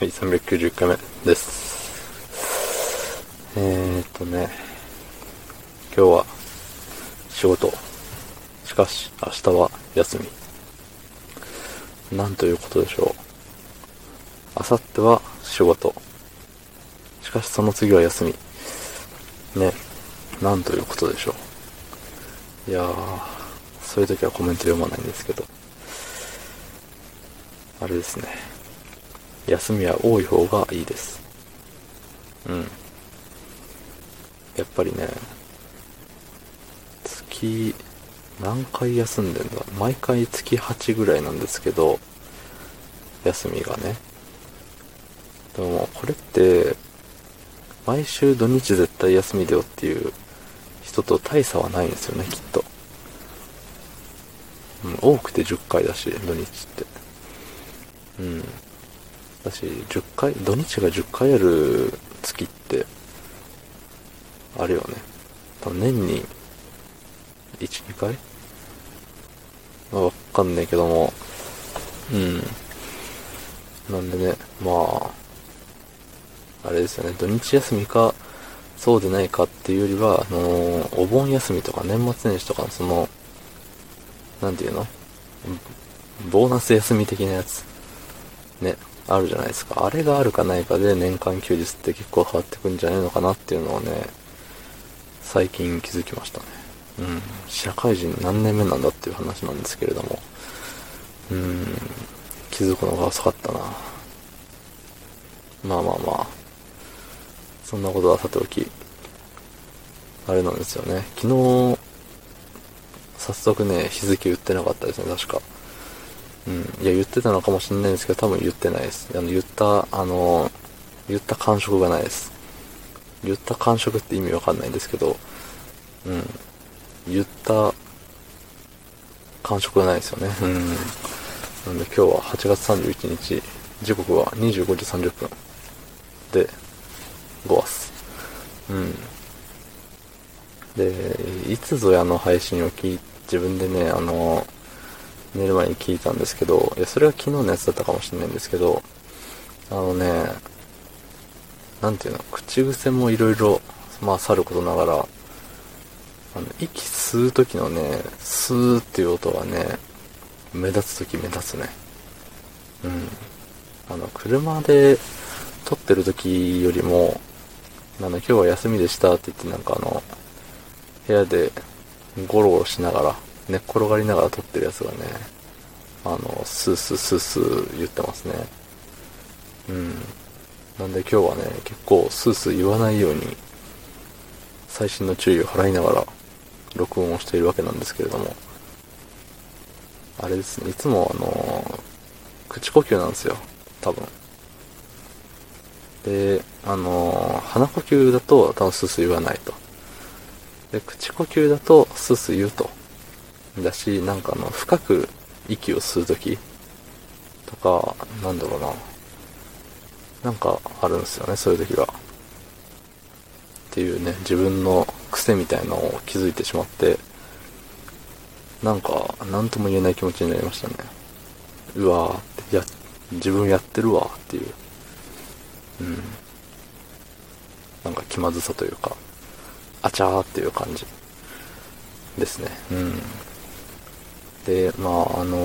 はい、391回目です。えーっとね、今日は仕事。しかし、明日は休み。なんということでしょう。明後日は仕事。しかし、その次は休み。ね、なんということでしょう。いやー、そういう時はコメント読まないんですけど。あれですね。休みは多い方がいいです。うん。やっぱりね、月、何回休んでんだ？毎回月8ぐらいなんですけど、休みがね。でも、これって、毎週土日絶対休みだよっていう人と大差はないんですよね、きっと。うん、多くて10回だし、土日って。うん。だし、10回、土日が10回ある月って、あれよね。多分年に、1、2回？まあ、わかんないけども、うん。なんでね、まあ、あれですよね、土日休みか、そうでないかっていうよりは、あのーお盆休みとか年末年始とかのその、なんていうの？ボーナス休み的なやつ。ね、あるじゃないですか。あれがあるかないかで年間休日って結構変わってくんじゃないのかなっていうのをね、最近気づきましたね。うん。社会人何年目なんだっていう話なんですけれども、うん、気づくのが遅かったな。まあまあまあ、そんなことはさておき、あれなんですよね。昨日、早速ね、日付言ってなかったですね、確か。うん。いや、言ってたのかもしれないんですけど、多分言ってないです。あの、言った、あの、言った感触がないです。言った感触って意味わかんないんですけど、うん。言った感触がないですよね。うん。なんで今日は8月31日、時刻は25時30分で、5わす。うん。で、いつぞやの配信を聞い、自分でね、あの、寝る前に聞いたんですけど、いや、それは昨日のやつだったかもしれないんですけど、あのね、なんていうの、口癖もいろいろ、まあ、さることながら、あの、息吸う時のね、スーっていう音がね、目立つ時目立つね。うん。あの、車で撮ってる時よりも、あの、今日は休みでしたって言ってなんかあの、部屋でゴロゴロしながら、寝っ転がりながら撮ってるやつがね、あの、スースースースー言ってますね。うん。なんで今日はね、結構スースー言わないように、細心の注意を払いながら、録音をしているわけなんですけれども、あれですね、いつもあの、口呼吸なんですよ、多分。で、あの、鼻呼吸だと多分スースー言わないと。で、口呼吸だとスースー言うと。だし、なんかあの、深く息を吸うときとか、なんだろうな。なんかあるんですよね、そういう時が。っていうね、自分の癖みたいのを気づいてしまって、なんか、なんとも言えない気持ちになりましたね。うわーって、や、自分やってるわっていう。うん。なんか気まずさというか、あちゃーっていう感じですね。うん。で、まあ、あの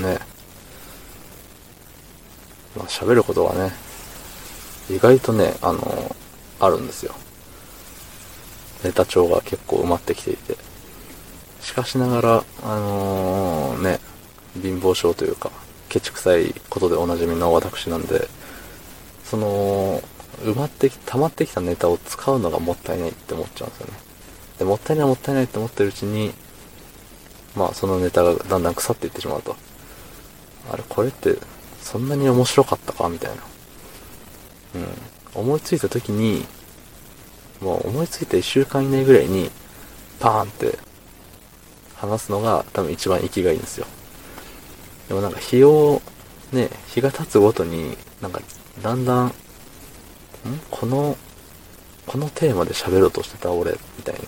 ね、まあ、喋ることがね、意外とね、あのあるんですよ。ネタ帳が結構埋まってきていて。しかしながら、あのね、貧乏症というか、ケチくさいことでおなじみの私なんで、その、埋まってき、溜まってきたネタを使うのがもったいないって思っちゃうんですよね。で、もったいないもったいないって思ってるうちに、まあそのネタがだんだん腐っていってしまうと。あれ、これってそんなに面白かったか？みたいな。うん。思いついた時に、もう思いついた1週間以内ぐらいに、パーンって話すのが多分一番生きがいいんですよ。でもなんか日を、ね、日が経つごとに、なんかだんだん、ん？この、このテーマで喋ろうとしてた俺、みたいな。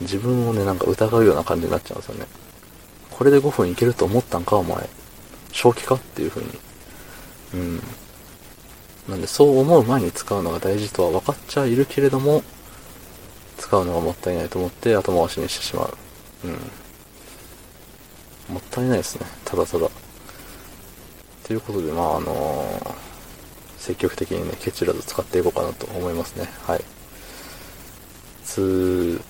自分をね、なんか疑うような感じになっちゃうんですよね。これで5分いけると思ったんか、お前。正気かっていう風にうん。なんで、そう思う前に使うのが大事とは分かっちゃいるけれども、使うのがもったいないと思って後回しにしてしまう。うん。もったいないですね。ただただ。ということで、まあ、あのー積極的にね、ケチらず使っていこうかなと思いますね。はい。つー